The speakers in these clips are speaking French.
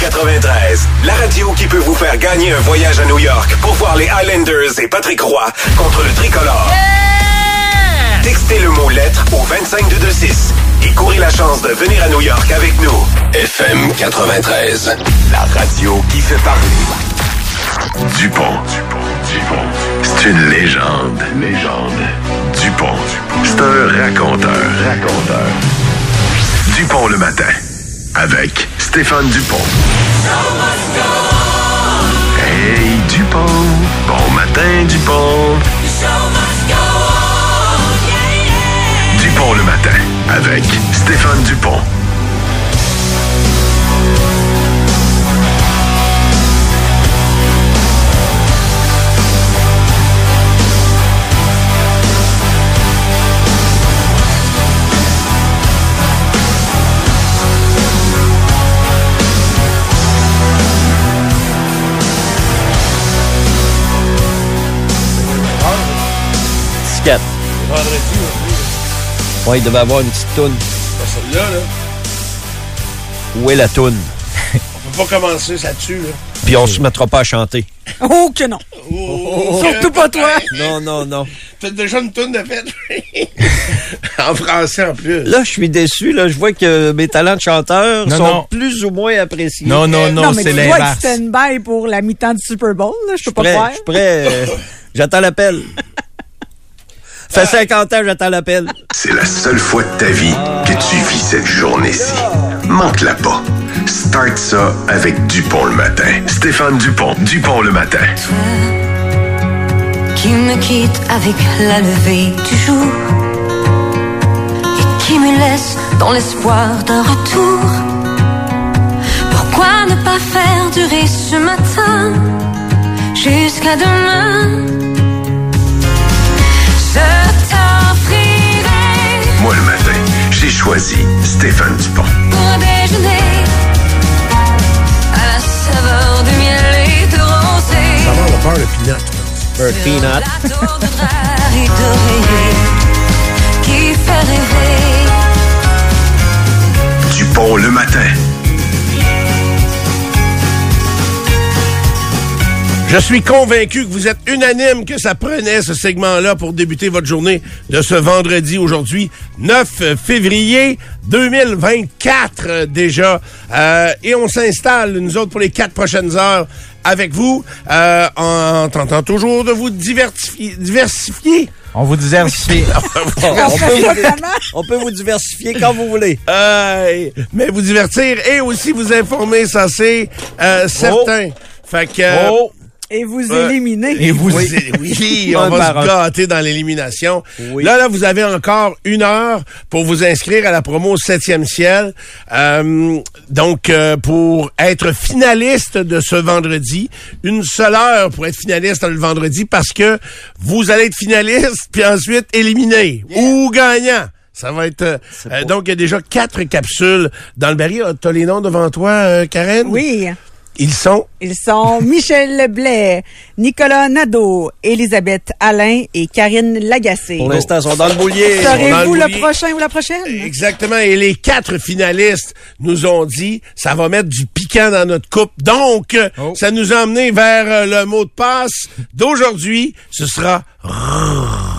93, la radio qui peut vous faire gagner un voyage à New York pour voir les Highlanders et Patrick Roy contre le tricolore. Textez le mot lettre au 25226 et courez la chance de venir à New York avec nous. FM 93, la radio qui fait parler. Dupont. Dupont. C'est une légende. Légende. Dupont. C'est un raconteur. Raconteur. Dupont le matin. Avec Stéphane Dupont. Hey Dupont. Bon matin Dupont. Dupont le matin. Avec Stéphane Dupont. Ouais, il devait avoir une petite toune. Pas celle-là, là. Où est la toune? On peut pas commencer là-dessus, là. Puis on se mettra pas à chanter. Oh que non! Oh, Surtout pas toi! Non, non, non. T'as déjà une toune de fête. en français, en plus. Là, je suis déçu. Là, je vois que mes talents de chanteur Non, sont non. plus ou moins appréciés. Non, non, non, c'est tu dois être l'inverse. stand-by pour la mi-temps du Super Bowl, là. Je peux pas prêt, croire. je suis prêt. euh, j'attends l'appel. Fait 50 ans, j'attends l'appel. C'est la seule fois de ta vie que tu vis cette journée-ci. Manque-la pas. Start ça avec Dupont le matin. Stéphane Dupont. Dupont le matin. qui me quitte avec la levée du jour et qui me laisse dans l'espoir d'un retour? Pourquoi ne pas faire durer ce matin jusqu'à demain? Moi le matin, j'ai choisi Stéphane Dupont. pour déjeuner à la saveur du miel et de rosée. Ça va, on parle de peanut. Peanut. plateau de d'oreiller qui fait rêver. Dupont le matin. Je suis convaincu que vous êtes unanime que ça prenait ce segment-là pour débuter votre journée de ce vendredi aujourd'hui, 9 février 2024 euh, déjà. Euh, et on s'installe, nous autres, pour les quatre prochaines heures avec vous, euh, en tentant toujours de vous diversifier. diversifier. On vous diversifie. on, peut vous, on peut vous diversifier quand vous voulez. Euh, mais vous divertir et aussi vous informer, ça c'est euh, certain. Fait que... euh, Oh! Et vous Euh, éliminez. Et vous, oui, Un on va se gâter dans l'élimination. Oui. Là, là, vous avez encore une heure pour vous inscrire à la promo 7e ciel. Euh, donc, euh, pour être finaliste de ce vendredi, une seule heure pour être finaliste le vendredi parce que vous allez être finaliste puis ensuite éliminé ou gagnant. Ça va être... euh, euh, donc, il y a déjà quatre capsules dans le baril. T'as les noms devant toi, euh, Karen? Oui. Ils sont... Ils sont Michel Blais, Nicolas Nadeau, Elisabeth Alain et Karine Lagacé. Pour l'instant, ils sont dans le boulier. Serez-vous le prochain ou la prochaine? Exactement. Et les quatre finalistes nous ont dit, ça va mettre du piquant dans notre coupe. Donc, Oh. ça nous a emmené vers euh, le mot de passe d'aujourd'hui. Ce sera rrrr.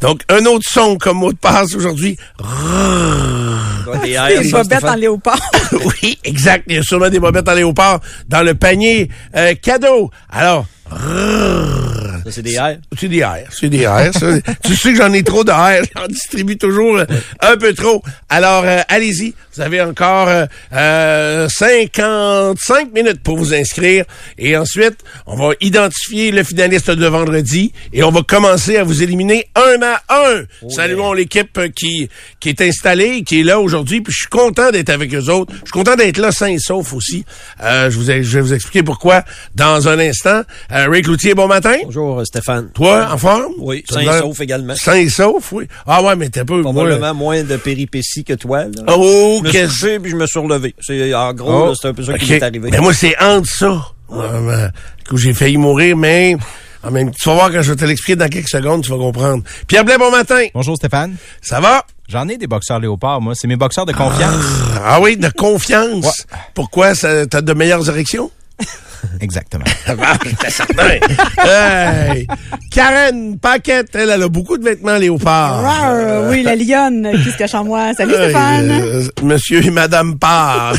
Donc un autre son comme mot de passe aujourd'hui. Rrrr. Des bobettes Stéphane. en léopard. oui, exact. Il y a sûrement des bobettes en léopard dans le panier euh, cadeau. Alors, rrrr. Ça, c'est des airs? C'est des airs, c'est des airs. ça. tu sais que j'en ai trop de airs. J'en distribue toujours euh, un peu trop. Alors, euh, allez-y. Vous avez encore euh, euh, 55 minutes pour vous inscrire. Et ensuite, on va identifier le finaliste de vendredi et on va commencer à vous éliminer un à un. Saluons l'équipe euh, qui, qui est installée, qui est là aujourd'hui. Puis je suis content d'être avec eux autres. Je suis content d'être là sain et sauf aussi. Euh, je, vous ai- je vais vous expliquer pourquoi dans un instant. Euh, Ray Cloutier, bon matin. Bonjour, euh, Stéphane. Toi, en forme? Oui, sain et sauf également. Sain et sauf, oui. Ah ouais, mais t'es pas... Probablement moins de péripéties que toi. Là. Oh, me suis couché puis je me suis relevé. C'est, en gros, là, c'est un peu ça qui m'est arrivé. Mais moi, c'est entre ça. Euh, que j'ai failli mourir, mais... En même, tu vas voir quand je vais te l'expliquer dans quelques secondes, tu vas comprendre. Pierre Blais, bon matin. Bonjour Stéphane. Ça va? J'en ai des boxeurs léopards, moi. C'est mes boxeurs de confiance. Ah oui, de confiance. Pourquoi? ça- T'as de meilleures érections? Exactement. Ah, j'étais certain. hey. Karen Paquette, elle, elle a beaucoup de vêtements léopards. Rar, oui, la lionne qui se cache en moi? Salut Hey, Stéphane. euh, monsieur et Madame Parr.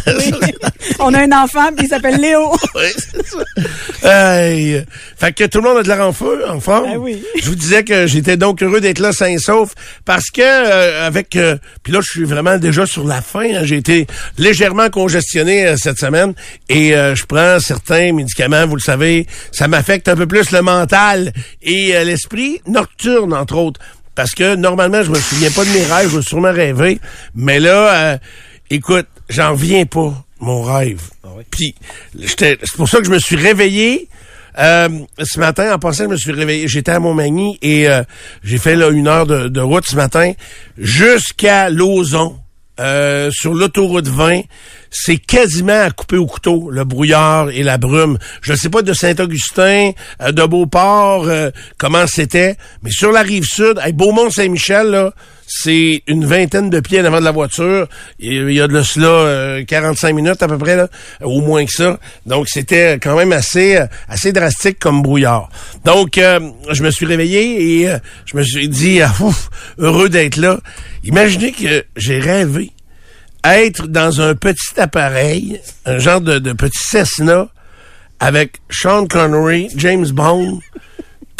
On a un enfant puis il s'appelle Léo. Oui, c'est ça. Hey. Fait que tout le monde a de l'air en feu, en forme. Ben oui. Je vous disais que j'étais donc heureux d'être là sain et sauf parce que euh, avec euh, puis là je suis vraiment déjà sur la fin. hein. J'ai été légèrement congestionné euh, cette semaine et euh, je prends certains médicaments, vous le savez, ça m'affecte un peu plus le mental et euh, l'esprit nocturne entre autres. Parce que normalement, je me souviens pas de mes rêves, je vais sûrement rêver. Mais là, euh, écoute, j'en viens pas, mon rêve. Puis, j'étais- c'est pour ça que je me suis réveillé. euh, ce matin, en passant, je me suis réveillé. J'étais à Montmagny et euh, j'ai fait là, une heure de, de route ce matin jusqu'à Lauson. Euh, sur l'autoroute 20, c'est quasiment à couper au couteau, le brouillard et la brume. Je ne sais pas de Saint-Augustin, euh, de Beauport, euh, comment c'était, mais sur la rive sud, à Beaumont-Saint-Michel, là, c'est une vingtaine de pieds en avant de la voiture. Il y a de cela euh, 45 minutes à peu près, là, au moins que ça. Donc, c'était quand même assez euh, assez drastique comme brouillard. Donc, euh, je me suis réveillé et euh, je me suis dit, ah, ouf, heureux d'être là. Imaginez que j'ai rêvé être dans un petit appareil, un genre de petit Cessna, avec Sean Connery, James Bond,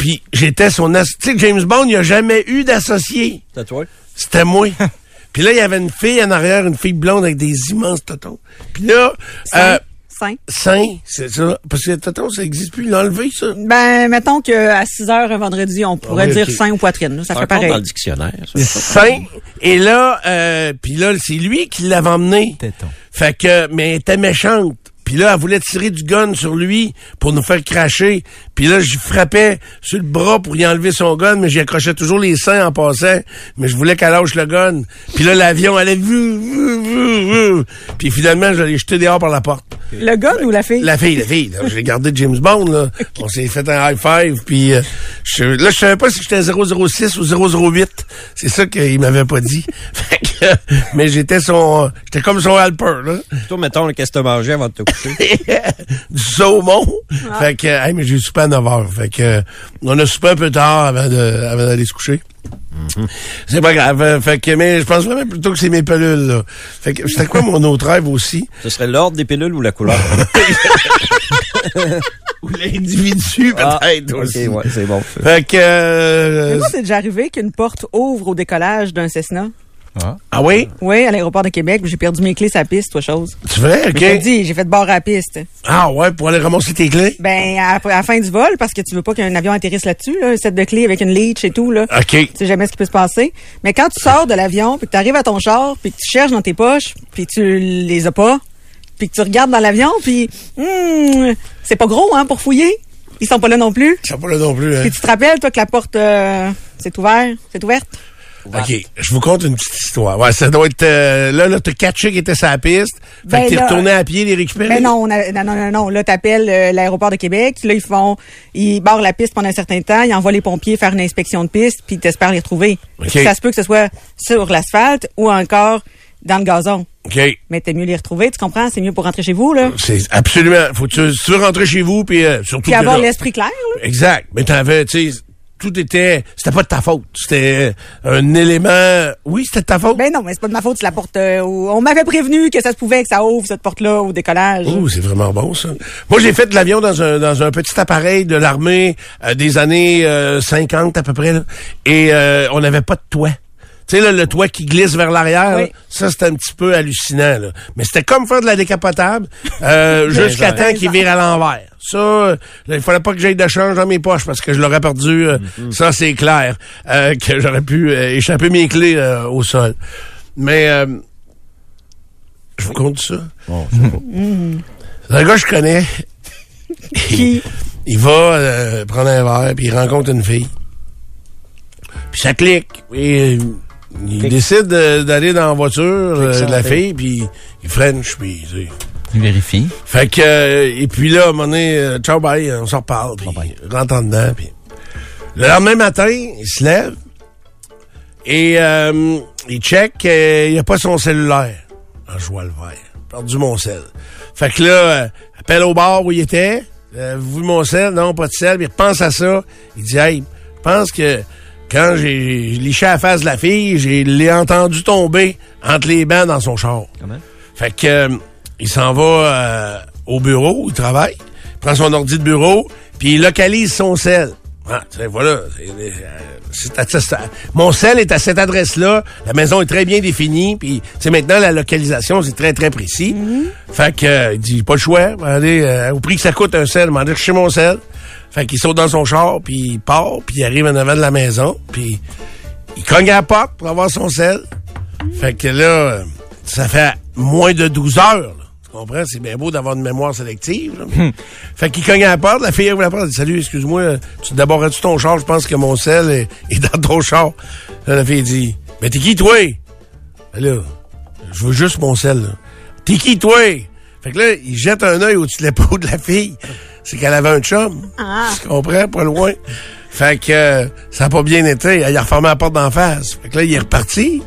puis j'étais son... as- Tu sais, James Bond, il n'y a jamais eu d'associé. C'est toi? C'était moi. Puis là, il y avait une fille en arrière, une fille blonde avec des immenses totons. Puis là, euh, Sain. sein, c'est ça. Parce que totons, ça existe plus. Enlevé, ça. Ben, mettons qu'à 6 heures un vendredi, on pourrait Ah dire ok. sein ou poitrine. là. Ça fait pareil. dans le dictionnaire. ça. Et là, euh, puis là, c'est lui qui l'avait emmené. Téton. Fait que, mais elle était méchante. Puis là, elle voulait tirer du gun sur lui pour nous faire cracher. Puis là, je frappais sur le bras pour y enlever son gun, mais j'y accrochais toujours les seins en passant. Mais je voulais qu'elle lâche le gun. Puis là, l'avion allait... vu, vu, vu, vu. Puis finalement, je l'ai jeté dehors par la porte. Le gun ou la fille? La fille, la fille. là. J'ai gardé James Bond, là. On s'est fait un high five, puis euh, je, là, je savais pas si j'étais 006 ou 008. C'est ça qu'il m'avait pas dit. Fait que, mais j'étais son... J'étais comme son helper, là. Toi, mettons, qu'est-ce que t'as mangé avant de te coucher? du saumon. Fait que, hey, mais j'ai soupé à 9 heures. Fait que, on a soupé un peu tard avant de, avant d'aller se coucher. C'est pas grave. Euh, Fait que, mais je pense vraiment plutôt que c'est mes pelules, là. Fait que, c'était quoi mon autre rêve aussi? Ce serait l'ordre des pilules ou la couleur? Ou l'individu, Ah, peut-être ok, aussi. ouais, c'est bon. Fait que, Mais euh, moi, c'est déjà arrivé qu'une porte ouvre au décollage d'un Cessna. Ah oui? Oui, à l'aéroport de Québec. J'ai perdu mes clés sur la piste, toi chose. Tu te OK. dis, j'ai fait de bord à la piste. Ah ouais, pour aller ramasser tes clés? Ben, à, à la fin du vol, parce que tu veux pas qu'un avion atterrisse là-dessus, là, un set de clés avec une leash et tout, là. OK. Tu sais jamais ce qui peut se passer. Mais quand tu sors de l'avion, puis que tu arrives à ton char, puis que tu cherches dans tes poches, puis tu les as pas, puis que tu regardes dans l'avion, puis hmm, c'est pas gros, hein, pour fouiller. Ils sont pas là non plus. Ça pas là non plus, hein? Puis tu te rappelles, toi, que la porte, euh, c'est ouvert, c'est ouverte? OK, je vous conte une petite histoire. Ouais, ça doit être... euh, là, là, t'as catché qui était sur la piste. Fait Ben que t'es retourné à pied les récupérer? Ben non, on a- non, non, non, non. Là, t'appelles euh, l'aéroport de Québec. Là, ils font, ils barrent la piste pendant un certain temps. Ils envoient les pompiers faire une inspection de piste, puis t'espères les retrouver. OK. Ça se peut que ce soit sur l'asphalte ou encore dans le gazon. OK. Mais t'es mieux les retrouver, tu comprends? C'est mieux pour rentrer chez vous, là. C'est absolument... Faut que tu, tu veux rentrer chez vous, puis euh, surtout... Puis avoir l'esprit clair, là. Exact. Mais t'avais, tu sais, tout était... C'était pas de ta faute. C'était un élément... Oui, c'était de ta faute. Ben non, mais c'est pas de ma faute si la porte. euh, on m'avait prévenu que ça se pouvait que ça ouvre cette porte-là au décollage. Oh, c'est vraiment bon, ça. Moi, j'ai fait de l'avion dans un, dans un petit appareil de l'armée euh, des années euh, 50 à peu près. là. Et euh, on n'avait pas de toit. Tu sais, là, le toit qui glisse vers l'arrière, Oui. ça, c'était un petit peu hallucinant. Là. Mais c'était comme faire de la décapotable euh, jusqu'à temps qu'il vire à l'envers. Ça, euh, il fallait pas que j'aille de change dans mes poches parce que je l'aurais perdu. euh, Ça, c'est clair. Euh, que j'aurais pu euh, échapper mes clés euh, au sol. Mais euh, je vous compte ça. C'est un gars que je connais. Il va euh, prendre un verre, puis il rencontre une fille. Puis ça clique. Et, il décide de- d'aller dans la voiture euh, de la fille, puis il French, puis... Il vérifie. Fait que... euh, et puis là, à un moment donné, euh, ciao, bye, on s'en reparle, puis il rentre en dedans, puis... Le lendemain matin, il se lève, et euh, il check, il n'y a pas son cellulaire. Ah, je vois le vert. Perdu mon sel. Fait que là, appelle au bar où il était. Euh, vous mon sel? Non, pas de sel. Il repense à ça. Il dit, hey, je pense que quand j'ai liché à la face de la fille, j'ai l'ai entendu tomber entre les bancs dans son char. Fait que il s'en va euh, au bureau, il travaille, il prend son ordi de bureau, puis il localise son sel. Ah, tu sais, voilà. c'est- euh, c'est à- c'est à- mon sel est à cette adresse-là. La maison est très bien définie. Puis, tu sais, maintenant, la localisation, c'est très, très précis. Fait que, euh, il dit, pas le choix. Allez, euh, au prix que ça coûte un sel, m'en chercher mon sel. Fait qu'il saute dans son char, puis il part, puis il arrive en avant de la maison, puis il cogne à la porte pour avoir son sel. Fait que là, euh, ça fait moins de 12 heures. Tu comprends? C'est bien beau d'avoir une mémoire sélective. là. fait qu'il cogne à la porte, la fille ouvre la porte, elle dit Salut, excuse-moi, tu débarres-tu ton char? Je pense que mon sel est, est dans ton char. Là, la fille dit Mais t'es qui, toi? Ben là, je veux juste mon sel. T'es qui, toi? Fait que là, il jette un œil au-dessus de l'épaule de la fille. C'est qu'elle avait un chum. Tu comprends? Pas loin. Fait que euh, ça n'a pas bien été. Il a refermé la porte d'en face. Fait que là, il est reparti.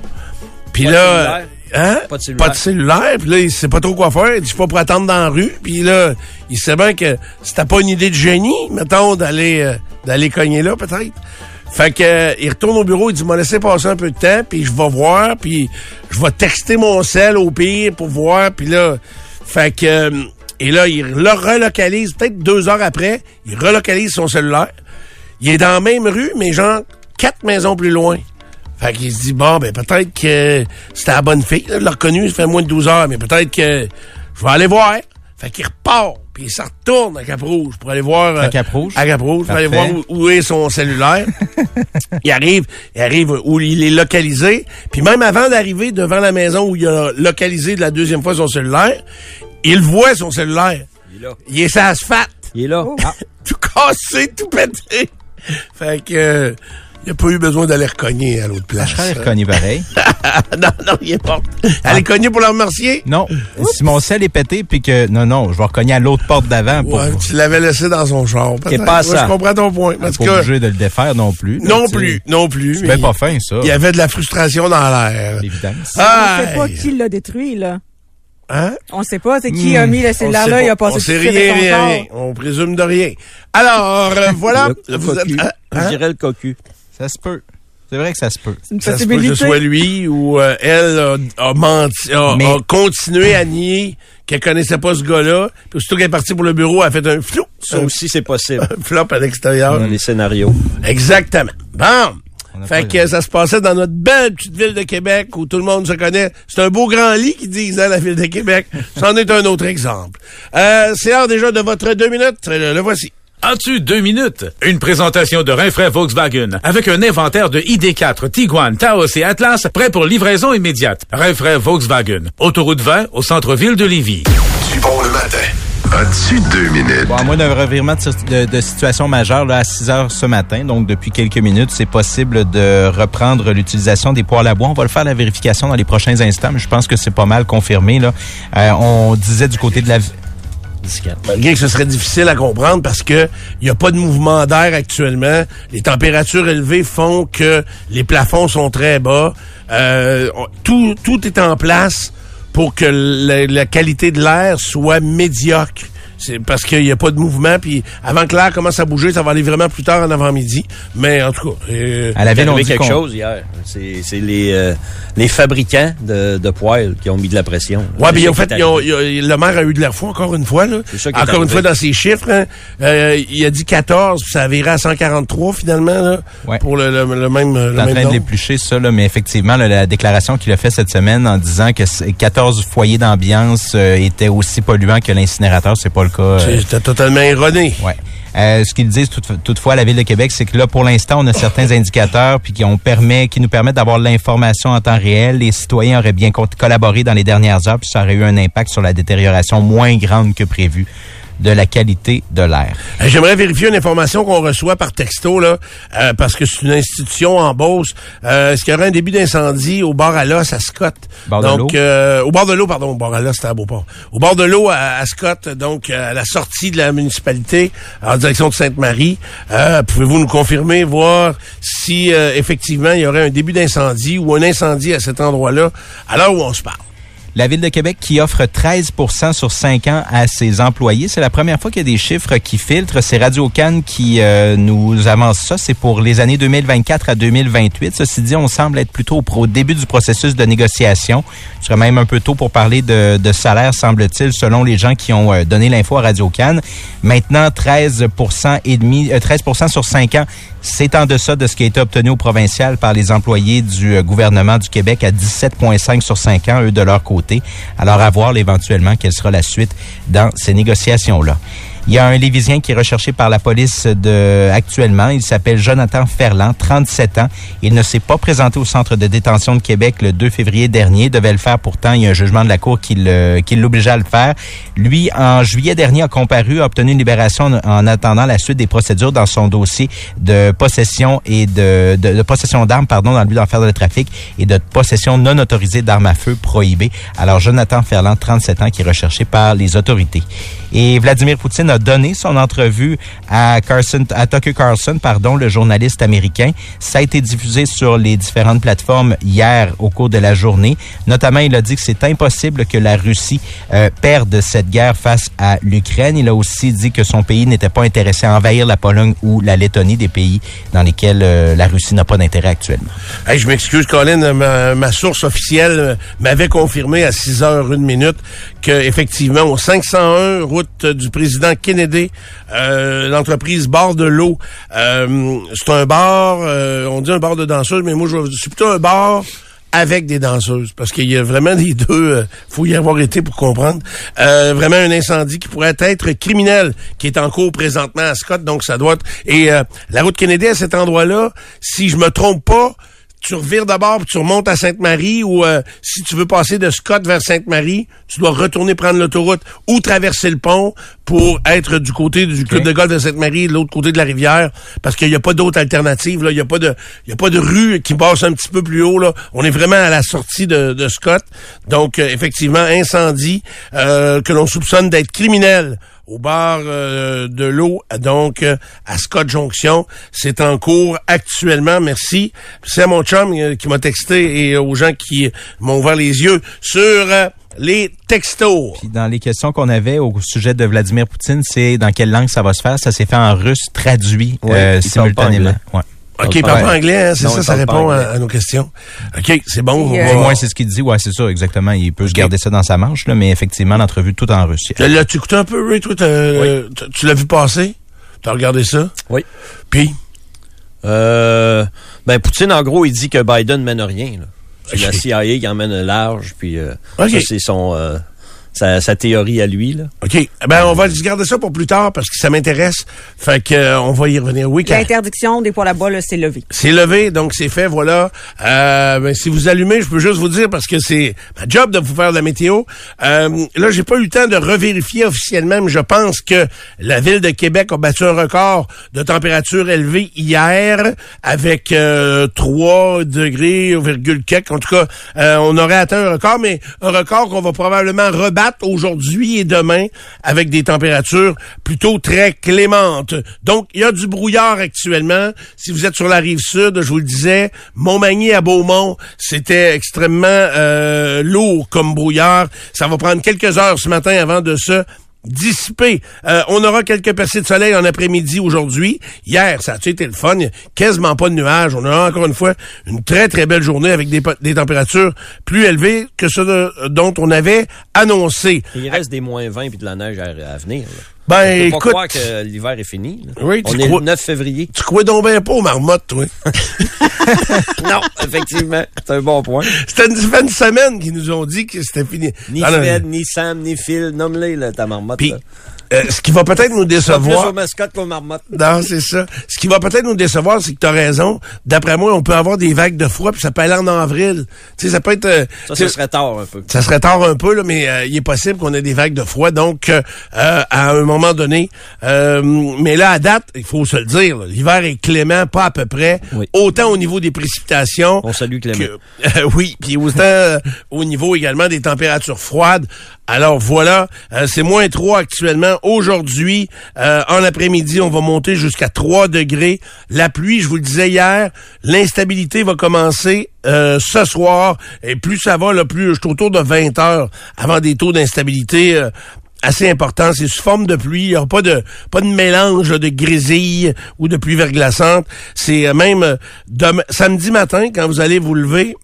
Puis là. Hein? Pas de cellulaire. Pas de cellulaire. Puis là, il sait pas trop quoi faire. Il dit, je pas pour attendre dans la rue. Puis là, il sait bien que c'était pas une idée de génie, mettons, d'aller euh, d'aller cogner là, peut-être. Fait que euh, il retourne au bureau, il dit m'a laissé passer un peu de temps, puis je vais voir, puis je vais texter mon sel au pire pour voir, puis là, fait que euh, et là il le relocalise peut-être deux heures après, il relocalise son cellulaire. Il est dans la même rue, mais genre quatre maisons plus loin. Fait qu'il se dit, bon, ben peut-être que c'était la bonne fille. Là, il l'a reconnu, ça fait moins de 12 heures, mais peut-être que je vais aller voir. Fait qu'il repart, puis il s'en retourne à Cap-Rouge pour aller voir... À euh, Cap-Rouge? À Cap-Rouge, pour aller voir où, où est son cellulaire. il arrive, il arrive où il est localisé. Puis même avant d'arriver devant la maison où il a localisé de la deuxième fois son cellulaire, il voit son cellulaire. Il est là. Il est sur l'asphalte. Il est là. Ah, tout cassé, tout pété. Fait que... euh, il n'a pas eu besoin d'aller recogner à l'autre place. Je serais reconnu pareil. non, non, il est mort. Elle est cognée pour le remercier? Non. Si mon sel est pété, puis que. Non, non, je vais recogner à l'autre porte d'avant pour. Ouais, tu l'avais laissé dans son char. peut-être. pas Ouais, ça. Je comprends ton point. Tout pas obligé de le défaire non plus. là, non plus, non plus. C'est pas fin, ça. Il y avait de la frustration dans l'air. L'évidence. Ah, On sait pas qui l'a détruit, là. Hein? On sait pas, c'est qui a mis le On cellulaire sait là, pas. il a passé On sait rien, rien. On présume de rien. Alors, euh, voilà. le, êtes- hein? Je dirais le cocu. Ça se peut. C'est vrai que ça se peut. C'est une Ça se peut que ce soit lui ou euh, elle a, a menti, a, Mais- a continué à nier qu'elle connaissait pas ce gars-là. Puis aussitôt qu'elle est partie pour le bureau, elle a fait un flou. Ça aussi, c'est possible un flop à l'extérieur. dans les scénarios. Exactement. Bon. Fait que ça se passait dans notre belle petite ville de Québec où tout le monde se connaît. C'est un beau grand lit qui disent, hein, la ville de Québec. C'en est un autre exemple. Euh, c'est l'heure déjà de votre deux minutes. Le, le voici. As-tu deux minutes? Une présentation de Rinfraie Volkswagen avec un inventaire de ID4, Tiguan, Taos et Atlas prêt pour livraison immédiate. Rinfraie Volkswagen. Autoroute 20 au centre-ville de Lévis. Du bon le matin. As-tu deux minutes? Bon, à moins d'un revirement de, si- de- de situation majeure là, à 6 heures ce matin, donc depuis quelques minutes, c'est possible de reprendre l'utilisation des poêles à bois. On va le faire la vérification dans les prochains instants, mais je pense que c'est pas mal confirmé. Là. Euh, on disait du côté de la... Que ce serait difficile à comprendre parce que il n'y a pas de mouvement d'air actuellement. Les températures élevées font que les plafonds sont très bas. Euh, tout, tout est en place pour que la qualité de l'air soit médiocre. C'est parce qu'il n'y a pas de mouvement. Puis avant que l'air commence à bouger, ça va aller vraiment plus tard en avant-midi. Mais en tout cas, euh, À la ville, Il y on avait dit quelque chose hier. C'est les, euh, les fabricants de, de poêles qui ont mis de la pression. Mais ça en fait, ils ont- arrivé. ils ont- le maire a eu de l'air fou encore une fois. Là. C'est ça qui est Encore une fois, dans ses chiffres, hein, euh, il a dit 14, puis ça a viré à 143 finalement là, Ouais. pour le, le- le même, le en même train de nombre. l'éplucher ça, là, mais effectivement, là, la déclaration qu'il a faite cette semaine en disant que c- 14 foyers d'ambiance euh, étaient aussi polluants que l'incinérateur, c'est pas le cas. euh, C'était totalement erroné. Ouais. Euh, ce qu'ils disent tout- toutefois à la ville de Québec, c'est que là, pour l'instant, on a certains indicateurs puis qui, on permet, qui nous permettent d'avoir l'information en temps réel. Les citoyens auraient bien co- collaboré dans les dernières heures, puis ça aurait eu un impact sur la détérioration moins grande que prévu de la qualité de l'air. J'aimerais vérifier une information qu'on reçoit par texto, là, euh, parce que c'est une institution en Beauce. Euh, Est-ce qu'il y aurait un début d'incendie au bord à l'os à Scott? Bord donc, euh, au bord de l'eau, pardon, au bord à l'os, c'était à Beauport. Au bord de l'eau à, à Scott, donc euh, à la sortie de la municipalité, en direction de Sainte-Marie. Euh, Pouvez-vous nous confirmer, voir si euh, effectivement il y aurait un début d'incendie ou un incendie à cet endroit-là, à l'heure où on se parle? La Ville de Québec qui offre 13% sur 5 ans à ses employés. C'est la première fois qu'il y a des chiffres qui filtrent. C'est Radio Cannes qui euh, nous avance ça. C'est pour les années 2024 à 2028. Ceci dit, on semble être plutôt au début du processus de négociation. Ce serait même un peu tôt pour parler de, salaire, semble-t-il, selon les gens qui ont euh, donné l'info à Radio Cannes. Maintenant, 13 et demi, euh, 13 sur 5 ans, c'est en deçà de ce qui a été obtenu au provincial par les employés du euh, gouvernement du Québec à 17,5 sur 5 ans, eux de leur côté. Alors, à voir éventuellement quelle sera la suite dans ces négociations-là. Il y a un Lévisien qui est recherché par la police de, actuellement. Il s'appelle Jonathan Ferland, 37 ans. Il ne s'est pas présenté au centre de détention de Québec le 2 février dernier. Devait le faire pourtant. Il y a un jugement de la Cour qui l'obligeait à le faire. Lui, en juillet dernier, a comparu, a obtenu une libération en, en attendant la suite des procédures dans son dossier de possession et de, de, de possession d'armes, pardon, dans le but d'en faire le trafic et de possession non autorisée d'armes à feu prohibées. Alors, Jonathan Ferland, 37 ans, qui est recherché par les autorités. Et Vladimir Poutine a donné son entrevue à Carson, à Tucker Carlson, pardon, le journaliste américain. Ça a été diffusé sur les différentes plateformes hier au cours de la journée. Notamment, il a dit que c'est impossible que la Russie euh, perde cette guerre face à l'Ukraine. Il a aussi dit que son pays n'était pas intéressé à envahir la Pologne ou la Lettonie, des pays dans lesquels euh, la Russie n'a pas d'intérêt actuellement. Je m'excuse, Colin, ma, ma source officielle m'avait confirmé à 6 heures une minute effectivement au 501 route du président Kennedy, euh, l'entreprise Bar de l'eau, euh, c'est un bar, euh, on dit un bar de danseuses, mais moi je c'est plutôt un bar avec des danseuses, parce qu'il y a vraiment des deux, euh, faut y avoir été pour comprendre, euh, vraiment un incendie qui pourrait être criminel, qui est en cours présentement à Scott, donc ça doit être... Et euh, la route Kennedy à cet endroit-là, si je me trompe pas, tu revires d'abord puis tu remontes à Sainte-Marie ou euh, si tu veux passer de Scott vers Sainte-Marie, tu dois retourner prendre l'autoroute ou traverser le pont pour être du côté du club de golf de Sainte-Marie, de l'autre côté de la rivière, parce qu'il n'y a pas d'autre alternative. Là. Il n'y a pas de il y a pas de rue qui passe un petit peu plus haut. Là. On est vraiment à la sortie de, de Scott. Donc, euh, effectivement, incendie euh, que l'on soupçonne d'être criminel au bar euh, de l'eau, donc euh, à Scott Junction. C'est en cours actuellement. Merci. C'est à mon chum euh, qui m'a texté et aux gens qui m'ont ouvert les yeux sur euh, les textos. Puis dans les questions qu'on avait au sujet de Vladimir Poutine, c'est dans quelle langue ça va se faire? Ça s'est fait en russe, traduit Ouais, euh, simultanément. Ouais. OK, il parle pas anglais, hein, c'est ça, il ça répond à, nos questions. OK, c'est bon. Euh, Au moins, c'est ce qu'il dit. Ouais, c'est ça, exactement. Il peut se garder ça dans sa manche, là, mais effectivement, l'entrevue tout en russe. Tu L'as-tu écouté un peu, Ray, toi? t'as- tu- Tu l'as vu passer? T'as regardé ça? Oui. Puis? Euh, ben, Poutine, en gros, il dit que Biden mène rien. là. C'est la. CIA qui emmène large, puis euh, ça, c'est son... euh, sa, sa théorie à lui, là. OK. Eh Ben, on va garder ça pour plus tard parce que ça m'intéresse. Fait que, euh, on va y revenir. Oui. L'interdiction des poils à bois, là, c'est levé. C'est levé, donc c'est fait, voilà. Euh, ben, si vous allumez, je peux juste vous dire, parce que c'est ma job de vous faire de la météo. Euh, là, j'ai pas eu le temps de revérifier officiellement, mais je pense que la ville de Québec a battu un record de température élevée hier avec euh, 3 degrés, virgule quelques. En tout cas, euh, on aurait atteint un record, mais un record qu'on va probablement rebattre aujourd'hui et demain avec des températures plutôt très clémentes. Donc, il y a du brouillard actuellement. Si vous êtes sur la rive sud, je vous le disais, Montmagny à Beaumont, c'était extrêmement euh, lourd comme brouillard. Ça va prendre quelques heures ce matin avant de se dissipé. Euh, on aura quelques percées de soleil en après-midi aujourd'hui. Hier, ça a été le fun? Quasiment pas de nuages. On aura encore une fois une très, très belle journée avec des, températures plus élevées que ce de- dont on avait annoncé. Il reste des moins 20 puis de la neige à, venir. Ben, On peut écoute- pas croire que l'hiver est fini. là. Oui, tu On est crois- le 9 février. Tu crois donc bien pas aux marmottes, toi? non, effectivement. C'est un bon point. C'était une, une semaine qu'ils nous ont dit que c'était fini. Ni Ah, Fred, ni Sam, ni Phil. Nomme-les, ta marmotte. Puis. Euh, ce qui va peut-être nous décevoir. Non, c'est ça. Ce qui va peut-être nous décevoir, c'est que tu as raison. D'après moi, on peut avoir des vagues de froid, puis ça peut aller en avril. Tu sais, ça peut être... euh, Ça, ça serait tard un peu. ça serait tard un peu, là, mais euh, il est possible qu'on ait des vagues de froid. Donc, euh, à un moment donné, euh, mais là, à date, il faut se le dire, l'hiver est clément, pas à peu près. Oui. Autant au niveau des précipitations. On salue Clément. que- euh, oui, puis autant au niveau également des températures froides. Alors voilà, euh, c'est moins 3 actuellement. Aujourd'hui, euh, en après-midi, on va monter jusqu'à 3 degrés. La pluie, je vous le disais hier, l'instabilité va commencer euh, ce soir. Et plus ça va, là, plus je suis autour de 20 heures avant des taux d'instabilité. assez importants. C'est sous forme de pluie. Il n'y pas de pas de mélange de grisille ou de pluie verglaçante. C'est même samedi matin, quand vous allez vous lever,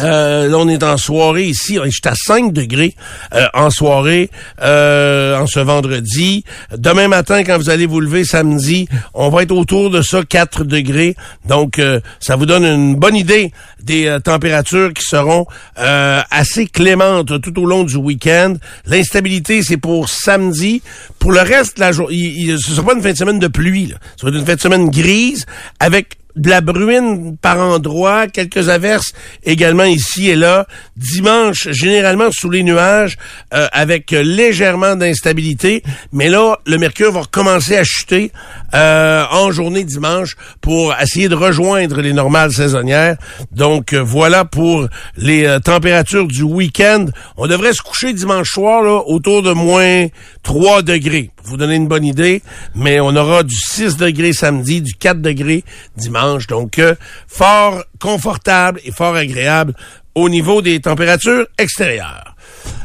euh, là, on est en soirée ici. Je suis à 5 degrés euh, en soirée euh, en ce vendredi. Demain matin, quand vous allez vous lever samedi, on va être autour de ça, 4 degrés. Donc, euh, ça vous donne une bonne idée des températures qui seront assez clémentes tout au long du week-end. L'instabilité, c'est pour samedi. Pour le reste la journée, ce ne sera pas une fin de semaine de pluie. Là. Va être une fin de semaine grise avec de la bruine par endroits, quelques averses également ici et là. Dimanche, généralement sous les nuages, euh, avec légèrement d'instabilité. Mais là, le mercure va recommencer à chuter euh, en journée dimanche pour essayer de rejoindre les normales saisonnières. Donc euh, voilà pour les températures du week-end. On devrait se coucher dimanche soir autour de moins 3 degrés. Pour vous donner une bonne idée, mais on aura du 6 degrés samedi, du 4 degrés dimanche. Donc, euh, fort confortable et fort agréable au niveau des températures extérieures.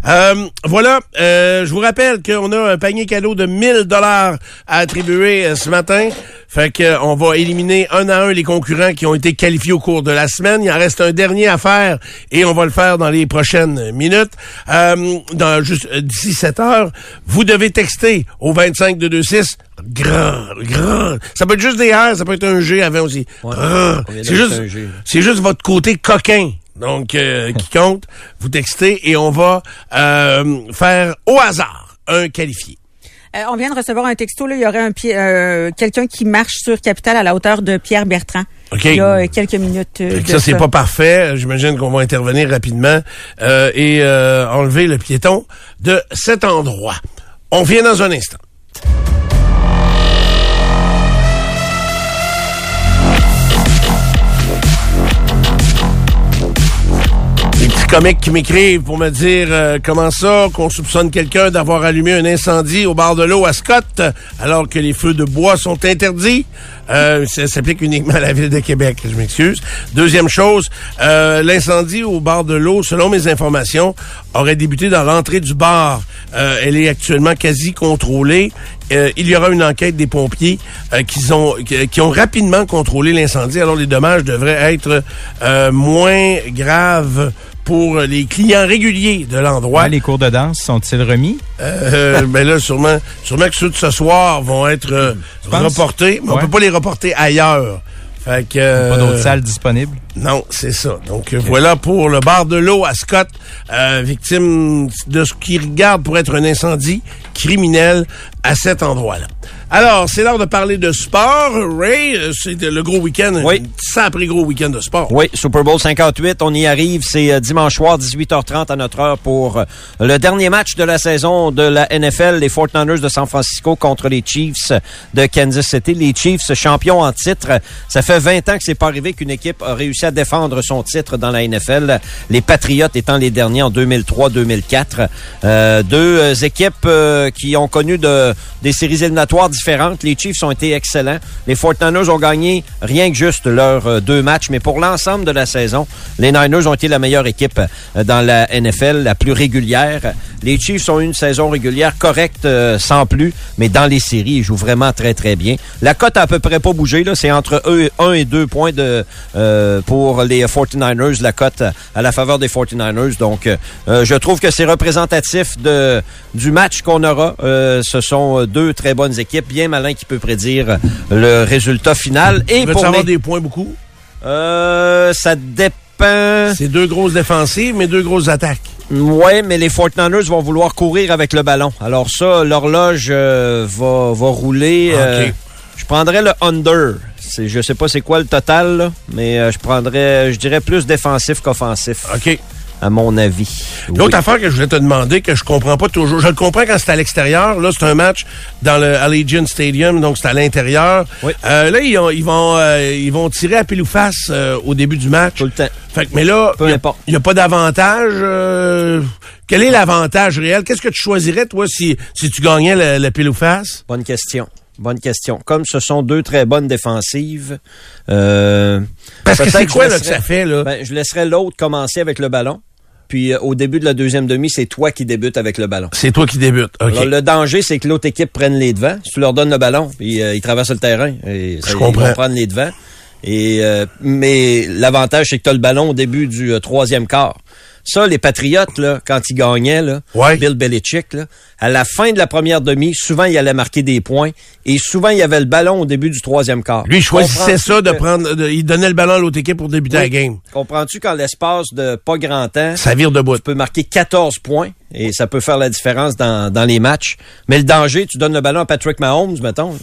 Euh, voilà, euh, je vous rappelle qu'on a un panier cadeau de 1000 dollars à attribuer euh, ce matin. Fait que euh, on va éliminer un à un les concurrents qui ont été qualifiés au cours de la semaine. Il en reste un dernier à faire et on va le faire dans les prochaines minutes. Euh, dans juste d'ici 7 heures, vous devez texter au 25 de 26 grand, grand. Ça peut être juste des R, ça peut être un G avant aussi. Vient C'est juste c'est juste votre côté coquin. Donc, euh, qui compte, vous textez et on va euh, faire au hasard un qualifié. Euh, on vient de recevoir un texto. Là, il y aurait un pied- euh, quelqu'un qui marche sur Capital à la hauteur de Pierre Bertrand. OK. Il y a euh, quelques minutes. euh, de ça, c'est pas parfait. J'imagine qu'on va intervenir rapidement euh, et euh, enlever le piéton de cet endroit. On vient dans un instant. Comiques qui m'écrivent pour me dire euh, comment ça, qu'on soupçonne quelqu'un d'avoir allumé un incendie au bar de l'eau à Scott, alors que les feux de bois sont interdits. Euh, ça s'applique uniquement à la ville de Québec, je m'excuse. Deuxième chose, euh, l'incendie au bar de l'eau, selon mes informations, aurait débuté dans l'entrée du bar. Euh, elle est actuellement quasi contrôlée. Euh, il y aura une enquête des pompiers euh, qui, ont, qui, ont rapidement contrôlé l'incendie. Alors les dommages devraient être moins graves pour les clients réguliers de l'endroit. Ouais, les cours de danse sont-ils remis? Euh, ben là, sûrement, sûrement que ceux de ce soir vont être euh, reportés, mais on Ouais. peut pas les reporter ailleurs. Fait que, euh, Pas d'autres salles disponibles? non, c'est ça. Donc euh, voilà pour le bar de l'eau à Scott, euh, victime de ce qui regarde pour être un incendie criminel à cet endroit-là. Alors, c'est l'heure de parler de sport. Ray, euh, c'est le gros week-end, Oui. un sacré gros week-end de sport. Oui, Super Bowl 58, on y arrive. C'est euh, dimanche soir, 18h30 à notre heure pour euh, le dernier match de la saison de la NFL, les 49ers de San Francisco contre les Chiefs de Kansas City. Les Chiefs champions en titre. Ça fait 20 ans que c'est pas arrivé qu'une équipe a réussi à défendre son titre dans la NFL. Les Patriots étant les derniers en 2003-2004. Euh, deux équipes euh, qui ont connu de des séries éliminatoires différentes. Les Chiefs ont été excellents. Les 49ers ont gagné rien que juste leurs euh, deux matchs, mais pour l'ensemble de la saison, les Niners ont été la meilleure équipe euh, dans la NFL, la plus régulière. Les Chiefs ont eu une saison régulière correcte, euh, sans plus, mais dans les séries, ils jouent vraiment très, très bien. La cote a à peu près pas bougé. là. C'est entre 1 et 2 points de, pour les 49ers, la cote à la faveur des 49ers. Donc, je trouve que c'est représentatif de, du match qu'on aura. Ce sont deux très bonnes équipes. Bien malin qui peut prédire le résultat final. Et pour avoir des points beaucoup? euh, ça dépend. C'est deux grosses défensives, mais deux grosses attaques. Oui, mais les 49ers vont vouloir courir avec le ballon. Alors ça, l'horloge euh, va, va rouler. euh, Ok. je prendrais le under. C'est, je sais pas c'est quoi le total, là, mais euh, je prendrais, je dirais plus défensif qu'offensif. OK. À mon avis. L'autre Oui. affaire que je voulais te demander, que je comprends pas toujours, je le comprends quand c'est à l'extérieur. Là, c'est un match dans le Allegiant Stadium, donc c'est à l'intérieur. Oui. Euh, là, ils, ont- ils vont, euh, ils vont tirer à pile ou face euh, au début du match. Tout le temps. Fait que, mais là, il n'y a, pas d'avantage. euh, quel est l'avantage réel? Qu'est-ce que tu choisirais, toi, si, si tu gagnais le, le pile ou face? Bonne question. Bonne question. Comme ce sont deux très bonnes défensives, euh, Parce que c'est quoi je là, que ça fait? Là? Ben, je laisserais l'autre commencer avec le ballon. Puis euh, au début de la deuxième demi, c'est toi qui débutes avec le ballon. c'est toi qui débutes. OK. Alors, le danger, c'est que l'autre équipe prenne les devants. Si tu leur donnes le ballon, puis euh, ils traversent le terrain. Et ça, Je ils vont prendre les devants. Et, euh, mais l'avantage, c'est que tu as le ballon au début du troisième quart. Ça, les Patriotes, là, quand ils gagnaient, là, Ouais. Bill Belichick, là, à la fin de la première demi, souvent, il allait marquer des points. Et souvent, il y avait le ballon au début du troisième quart. Lui, il choisissait ça de prendre. de- il donnait le ballon à l'autre équipe pour débuter Oui. la game. Comprends-tu qu'en l'espace de pas grand temps, Ça vire de bout. tu peux marquer 14 points et ça peut faire la différence dans, dans les matchs. Mais le danger, tu donnes le ballon à Patrick Mahomes, mettons, là,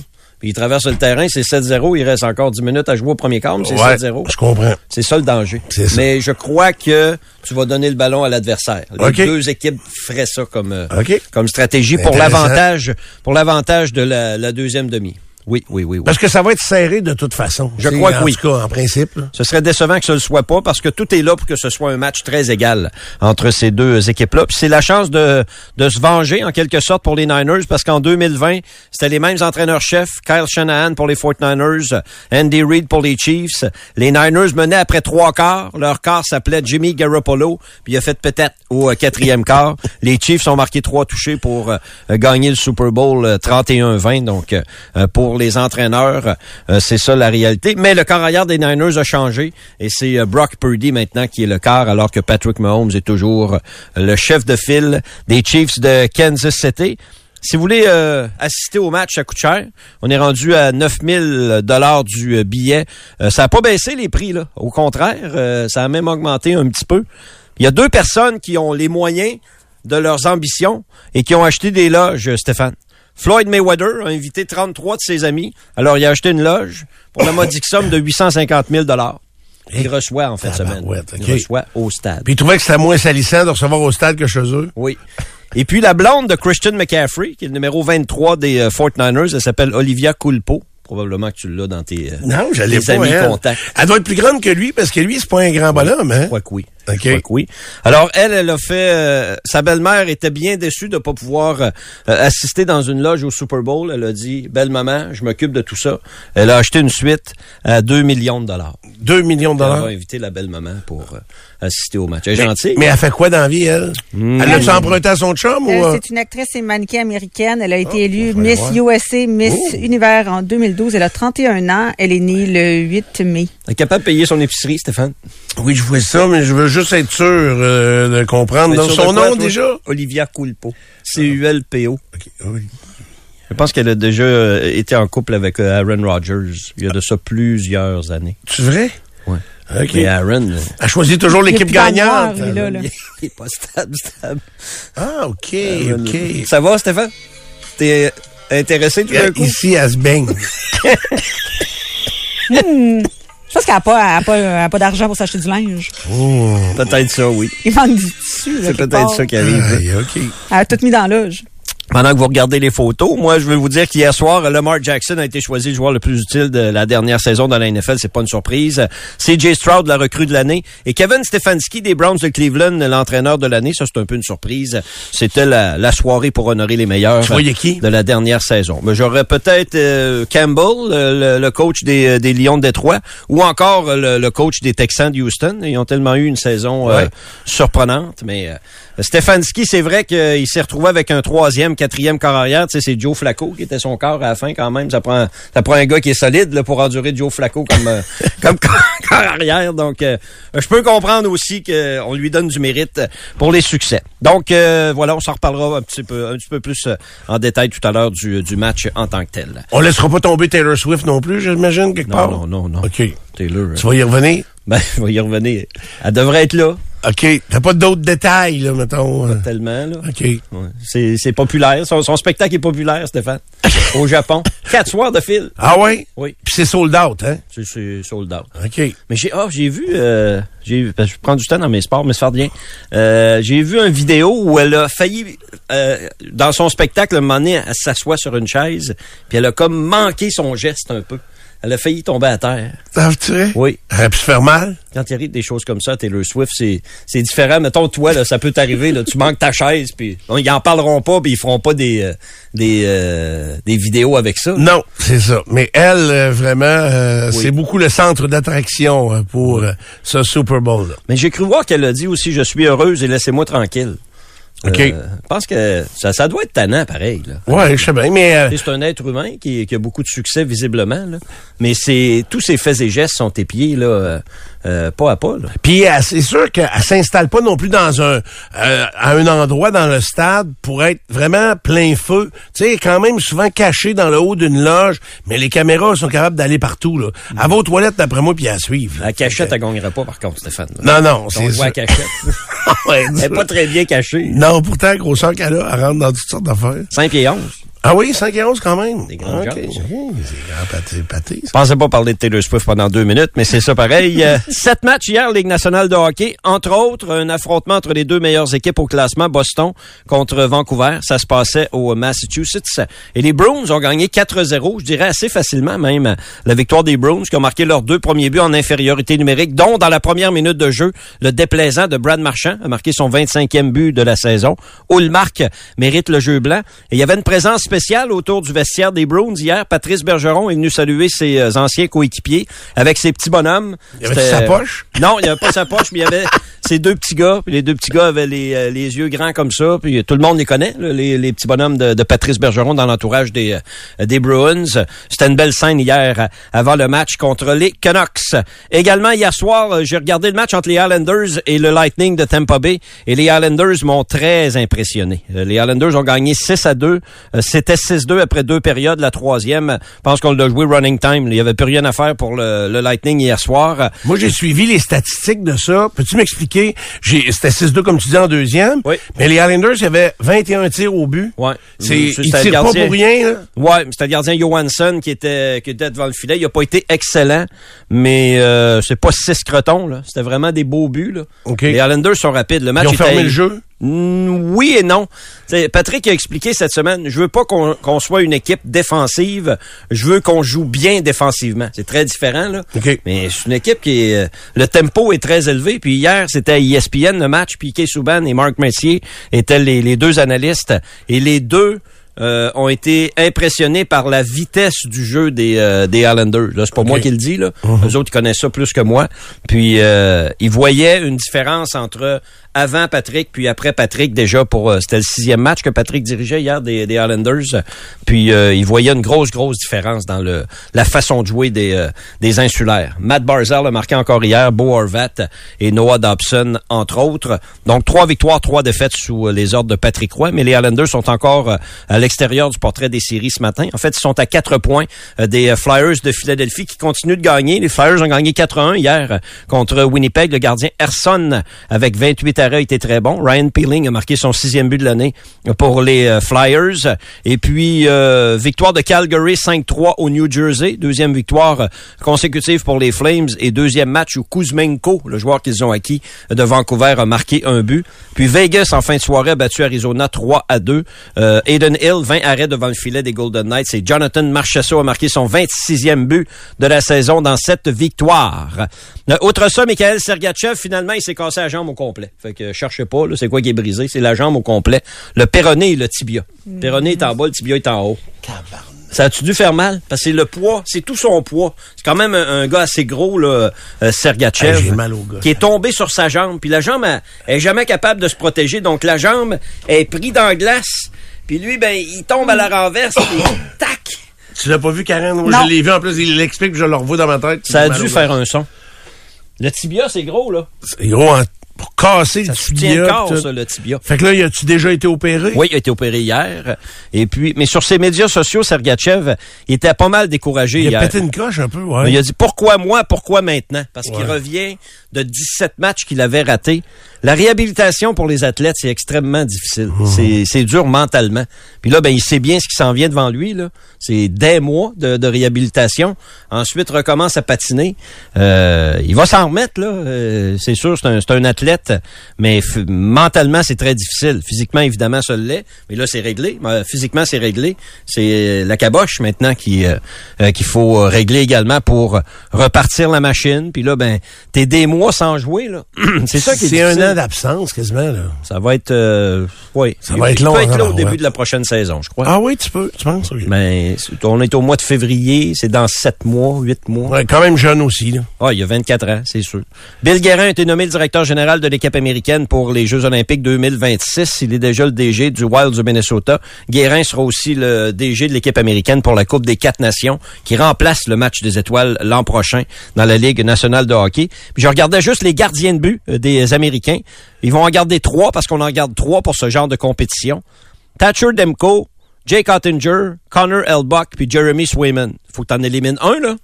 puis il traverse le terrain, c'est 7-0, il reste encore 10 minutes à jouer au premier quart, c'est Ouais, 7-0. je comprends. C'est ça le danger. C'est ça. Mais je crois que tu vas donner le ballon à l'adversaire. Les deux équipes feraient ça comme, euh, comme stratégie pour l'avantage pour l'avantage de la, la deuxième demi. Oui, oui, oui, oui. Parce que ça va être serré de toute façon. Je crois que en oui. tout cas, en principe. là. Ce serait décevant que ce ne soit pas parce que tout est là pour que ce soit un match très égal entre ces deux équipes-là. Puis c'est la chance de, de se venger en quelque sorte pour les Niners parce qu'en 2020, c'était les mêmes entraîneurs-chefs, Kyle Shanahan pour les 49ers, Andy Reid pour les Chiefs. Les Niners menaient après trois quarts. Leur quart s'appelait Jimmy Garoppolo. Puis il a fait peut-être au euh, quatrième quart. Les Chiefs ont marqué trois touchés pour euh, gagner le Super Bowl euh, 31-20. Donc, euh, euh, les entraîneurs, euh, c'est ça la réalité. Mais le quart arrière des Niners a changé et c'est euh, Brock Purdy maintenant qui est le quart alors que Patrick Mahomes est toujours euh, le chef de file des Chiefs de Kansas City. Si vous voulez assister au match, ça coûte cher. On est rendu à 9000 dollars du billet. Ça n'a pas baissé les prix là. Au contraire, ça a même augmenté un petit peu. Il y a deux personnes qui ont les moyens de leurs ambitions et qui ont acheté des loges, Stéphane. Floyd Mayweather a invité 33 de ses amis. Alors, il a acheté une loge pour la modique somme de 850 000 Il reçoit en fin de semaine. Tabarouette, Il reçoit au stade. Puis il trouvait que c'était moins salissant de recevoir au stade que chez eux. Oui. Et puis la blonde de Christian McCaffrey, qui est le numéro 23 des euh, 49ers, elle s'appelle Olivia Culpo. Probablement que tu l'as dans tes, euh, Non, j'allais tes pas. amis elle. contacts. Elle doit être plus grande que lui parce que lui, c'est pas un grand bonhomme, hein? Je crois que oui. OK. Je crois que oui. Alors, elle, elle a fait... euh, sa belle-mère était bien déçue de pas pouvoir euh, assister dans une loge au Super Bowl. Elle a dit, belle maman, je m'occupe de tout ça. Elle a acheté une suite à 2 millions de dollars. 2 millions de Elle dollars? va inviter la belle maman pour euh, assister au match. Elle est Mais, gentille. mais elle fait quoi dans la vie, elle? Hmm. Elle l'a-tu emprunté à son chum Elle, ou... euh? c'est une actrice et mannequin américaine. Elle a été élue faut Miss USA, Miss Oh. Univers en 2012. Elle a 31 ans. Elle est née le 8 mai. Elle est capable de payer son épicerie, Stéphane. Oui, je vois ça, mais je veux juste être sûr euh, de comprendre. Donc, son de quoi, nom, toi? déjà? Olivia Culpo. C-U-L-P-O. OK, oui. Je pense qu'elle a déjà euh, été en couple avec euh, Aaron Rodgers il y a de ça plusieurs années. Tu vrai? Ouais. OK. Mais Aaron, euh, Elle choisit toujours Il est l'équipe plus dans le gagnante. noir, lui, là, là. il est pas stable, stable. Ah, OK, Aaron, OK. Ça va, Stéphane? T'es intéressé tout d'un coup? Ici, elle se baigne. Je pense qu'elle n'a pas, pas, pas d'argent pour s'acheter du linge. Peut-être ça, oui. Il manque du tissu. C'est peut-être ça qui arrive. OK. Elle a tout mis dans l'âge. Pendant que vous regardez les photos, moi, je veux vous dire qu'hier soir, Lamar Jackson a été choisi le joueur le plus utile de la dernière saison dans la NFL. C'est pas une surprise. CJ Stroud, la recrue de l'année. Et Kevin Stefanski des Browns de Cleveland, l'entraîneur de l'année. Ça, c'est un peu une surprise. C'était la, la soirée pour honorer les meilleurs qui? de la dernière saison. Mais j'aurais peut-être euh, Campbell, le, le coach des, des Lions de Détroit, ou encore le, le coach des Texans de Houston. Ils ont tellement eu une saison euh, Ouais. surprenante. Mais euh, Stefanski, c'est vrai qu'il s'est retrouvé avec un troisième, quatrième corps arrière. Tu sais, c'est Joe Flacco qui était son corps à la fin quand même. Ça prend, ça prend un gars qui est solide là, pour endurer Joe Flacco comme, euh, comme corps corps arrière. Donc, euh, je peux comprendre aussi qu'on lui donne du mérite pour les succès. Donc, euh, voilà, on s'en reparlera un petit peu, un petit peu plus euh, en détail tout à l'heure du, du match en tant que tel. On laissera pas tomber Taylor Swift non plus, j'imagine, quelque Non, part? non, non, non. OK. Taylor, euh, Tu vas y revenir? ben, je vais y revenir. Elle devrait être là, OK. T'as pas d'autres détails, là, mettons. euh, tellement. Là. OK. Ouais. C'est, c'est populaire. Son, son spectacle est populaire, Stéphane. Au Japon. Quatre soirs de fil. Ah ouais? Oui. Puis c'est sold out, hein? C'est, sold out. OK. Mais j'ai, ah, j'ai vu, euh, j'ai, parce que je prends du temps dans mes sports, mais ça fait rien. Euh, j'ai vu une vidéo où elle a failli, euh, dans son spectacle, à un moment donné, elle s'assoit sur une chaise, puis elle a comme manqué son geste un peu. Elle a failli tomber à terre. Ah, tu sais? Oui. Elle aurait pu se faire mal? Quand il arrive des choses comme ça, Taylor Swift, c'est, c'est différent. Mettons, toi, là, ça peut t'arriver, là, tu manques ta chaise, puis bon, ils en parleront pas, puis ils feront pas des, euh, des, euh, des vidéos avec ça. Non, c'est ça. Mais elle, euh, vraiment, Oui. c'est beaucoup le centre d'attraction pour ce Super Bowl-là. Mais j'ai cru voir qu'elle a dit aussi, je suis heureuse et laissez-moi tranquille. OK. Euh, je pense que ça, ça doit être tannant, pareil. Là. Ouais, je sais bien, mais... euh, C'est un être humain qui, qui a beaucoup de succès visiblement, là. mais c'est tous ses faits et gestes sont épiés là, euh, pas à pas. Là. Puis euh, c'est sûr qu'elle s'installe pas non plus dans un euh, à un endroit dans le stade pour être vraiment plein feu. Tu sais, quand même souvent caché dans le haut d'une loge, mais les caméras sont capables d'aller partout. Là. Elle va aux toilettes d'après moi puis à suivre. La cachette, elle gagnerait pas par contre, Stéphane. là. Non, non, On c'est voit à cachette. Elle est pas très bien cachée. Non, pourtant, grosseur qu'elle a, elle rentre dans toutes sortes d'affaires. 5 pieds 11. Ah oui, 5 et 11 quand même. Des grandes OK. jambes, ça. Mmh, C'est grand pâté. Je pensais pas parler de Taylor Swift pendant deux minutes, mais c'est ça pareil. Euh, sept matchs hier, Ligue nationale de hockey. Entre autres, un affrontement entre les deux meilleures équipes au classement, Boston contre Vancouver. Ça se passait au Massachusetts. Et les Bruins ont gagné 4-0, je dirais assez facilement même. La victoire des Bruins qui ont marqué leurs deux premiers buts en infériorité numérique, dont dans la première minute de jeu, le déplaisant de Brad Marchand a marqué son 25e but de la saison. Ulmark mérite le jeu blanc. Et il y avait une présence spéciale autour du vestiaire des Bruins hier. Patrice Bergeron est venu saluer ses euh, anciens coéquipiers avec ses petits bonhommes. Avait-tu C'était- sa poche? Non, il n'y avait pas sa poche, mais il y avait ces deux petits gars. Puis les deux petits gars avaient les, euh, les yeux grands comme ça. Puis tout le monde les connaît, là, les, les petits bonhommes de, de Patrice Bergeron dans l'entourage des, euh, des Bruins. C'était une belle scène hier euh, avant le match contre les Canucks. Également, hier soir, euh, j'ai regardé le match entre les Islanders et le Lightning de Tampa Bay. Et les Islanders m'ont très impressionné. Euh, Les Islanders ont gagné 6 à 2. Euh, C'était 6-2 après deux périodes. La troisième, je pense qu'on l'a joué running time. Il n'y avait plus rien à faire pour le, le Lightning hier soir. Moi, j'ai suivi les statistiques de ça. Peux-tu m'expliquer? J'ai- C'était 6-2, comme tu dis, en deuxième. Oui. Mais les Islanders, il y avait 21 tirs au but. Ouais. C'est, ils tirent pas pour rien, là. Ouais, c'était le gardien Johansson qui était, qui était devant le filet. Il a pas été excellent, mais euh, c'est pas six crotons. là. C'était vraiment des beaux buts. Là. OK. Les Islanders sont rapides. Le match Ils ont était- fermé le jeu? Oui et non. T'sais, Patrick a expliqué cette semaine, je veux pas qu'on soit une équipe défensive, je veux qu'on joue bien défensivement. C'est très différent, là. OK. Mais c'est une équipe qui est... euh, le tempo est très élevé. Puis hier, c'était à ESPN le match. Piquet Souban et Marc Messier étaient les, les deux analystes. Et les deux euh, ont été impressionnés par la vitesse du jeu des, euh, des Islanders. C'est pas moi qui le dis. Là. Eux autres, ils connaissent ça plus que moi. Puis, euh, ils voyaient une différence entre avant Patrick, puis après Patrick déjà pour euh, c'était le sixième match que Patrick dirigeait hier des, des Islanders. Puis euh, il voyait une grosse grosse différence dans le la façon de jouer des euh, des insulaires. Matt Barzal a marqué encore hier, Bo Horvat et Noah Dobson entre autres. Donc trois victoires, trois défaites sous euh, les ordres de Patrick Roy, mais les Islanders sont encore euh, à l'extérieur du portrait des séries ce matin. En fait, ils sont à quatre points euh, des Flyers de Philadelphie qui continuent de gagner. Les Flyers ont gagné 4-1 hier contre Winnipeg, le gardien Erson avec 28 à a été très bon. Ryan Peeling a marqué son sixième but de l'année pour les euh, Flyers. Et puis, euh, victoire de Calgary 5-3 au New Jersey. Deuxième victoire consécutive pour les Flames. Et deuxième match où Kuzmenko, le joueur qu'ils ont acquis de Vancouver, a marqué un but. Puis Vegas, en fin de soirée, a battu Arizona 3 à 2. Euh, Aiden Hill, 20 arrêts devant le filet des Golden Knights. Et Jonathan Marchessault a marqué son 26e but de la saison dans cette victoire. Euh, Autre ça, Michael Sergachev, finalement, il s'est cassé la jambe au complet. Fait que cherchez pas, là, c'est quoi qui est brisé? C'est la jambe au complet. Le péroné et le tibia. Le péroné est en bas, le tibia est en haut. Ça a-tu dû faire mal? Parce que c'est le poids, c'est tout son poids. C'est quand même un, un gars assez gros, là, euh, Sergachev. Hey, j'ai mal au gars. Qui est tombé sur sa jambe. Puis la jambe, elle, elle est jamais capable de se protéger. Donc la jambe est prise dans la glace. Puis lui, ben, il tombe à la renverse. puis tac! Tu l'as pas vu, Karen? Moi, Non. je l'ai vu. En plus, il l'explique, puis je le revois dans ma tête. Ça a dû faire un son. Le tibia, c'est gros, là. C'est gros, hein, pour casser Ça le tibia. le corps, ça, le tibia. Fait que là, y a-tu déjà été opéré? Oui, il a été opéré hier. Et puis, mais sur ses médias sociaux, Sergachev, il était pas mal découragé Il a pété une coche un peu, ouais. Mais Il a dit pourquoi moi, pourquoi maintenant? Parce qu'il revient de 17 matchs qu'il avait ratés. La réhabilitation pour les athlètes, c'est extrêmement difficile. Mmh. C'est, c'est dur mentalement. Puis là, ben, il sait bien ce qui s'en vient devant lui. Là. C'est des mois de, de réhabilitation. Ensuite, recommence à patiner. Euh, il va s'en remettre, là. Euh, c'est sûr, c'est un, c'est un athlète, mais mentalement, c'est très difficile. Physiquement, évidemment, ça l'est. Mais là, c'est réglé. Euh, Physiquement, c'est réglé. C'est euh, la caboche maintenant qui euh, qu'il faut régler également pour repartir la machine. Puis là, ben, t'es des mois sans jouer, là. c'est ça qui est C'est un difficile. D'absence, quasiment, là. Ça va être, euh, oui. Ça va être long, Ça peut être hein, là au ouais. début de la prochaine saison, je crois. Ah oui, tu peux, tu penses? ok. Mais on est au mois de février, c'est dans sept mois, huit mois. Ouais, quand même jeune aussi, là. Ah, il y a 24 ans, c'est sûr. Bill Guérin a été nommé le directeur général de l'équipe américaine pour les Jeux olympiques 2026. Il est déjà le DG du Wild du Minnesota. Guérin sera aussi le DG de l'équipe américaine pour la Coupe des quatre nations qui remplace le match des étoiles l'an prochain dans la Ligue nationale de hockey. Puis je regardais juste les gardiens de but euh, des Américains. Ils vont en garder trois parce qu'on en garde trois pour ce genre de compétition. Thatcher Demko, Jake Ottinger, Connor Elbuck puis Jeremy Swayman. Faut que t'en élimines un, là.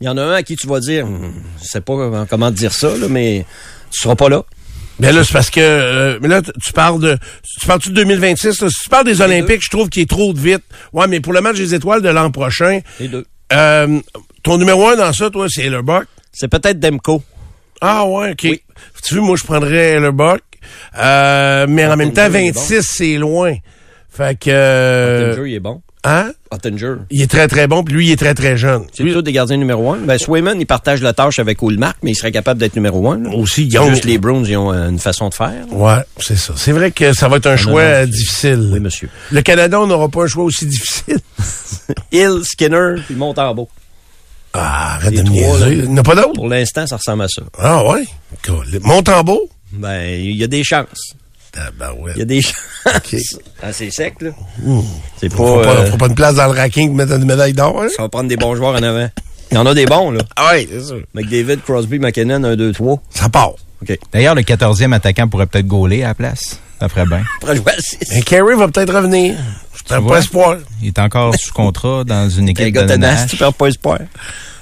Il y en a un à qui tu vas dire, Hum, je sais pas comment- dire ça, là, mais tu seras pas là. Mais là, c'est parce que, euh, mais là, tu- parles de, tu parles-tu de 2026, là? Si tu parles des Olympiques, je trouve qu'il est trop de vite. Ouais, mais pour le match des étoiles de l'an prochain, Les deux. euh, ton numéro un dans ça, toi, c'est. C'est peut-être Demko. Ah ouais, OK. Oui. Tu veux, moi, je prendrais Hellerbuck. Euh, mais en même temps, Ottinger, il est 26, c'est loin. Fait que, euh, Ottinger, il est bon. hein? Ottinger. Il est très, très bon, puis lui, il est très, très jeune. C'est plutôt des gardiens numéro un. Ben, Swayman, il partage la tâche avec Ulmark, mais il serait capable d'être numéro un. Aussi. Juste les Browns, ils ont euh, une façon de faire. Ouais, c'est ça. C'est vrai que ça va être un choix euh, difficile. Oui, monsieur. Le Canada, on n'aura pas un choix aussi difficile. Hill, Skinner, puis Montembeau. Ah, arrête Les de me trois, niaiser. là. Il n'y en a pas d'autre? Pour l'instant, ça ressemble à ça. Ah ouais? Cool. Montembeau? Ben, il y a des chances. Ah ben ouais. Il y a des chances. OK. Ah, c'est sec, là. C'est pas... Faut pas, euh, faut pas une place dans le ranking pour mettre une médaille d'or, hein? Ça va prendre des bons joueurs en avant. Il y en a des bons, là. Ah oui, c'est sûr. McDavid, Crosby, McKinnon, 1, 2, 3. Ça part. OK. D'ailleurs, le 14e attaquant pourrait peut-être gauler à la place. Ça ferait bien. Et Carey va peut-être revenir. Je vois? pas espoir. Il est encore sous contrat dans une Un équipe gars de tu perds pas espoir.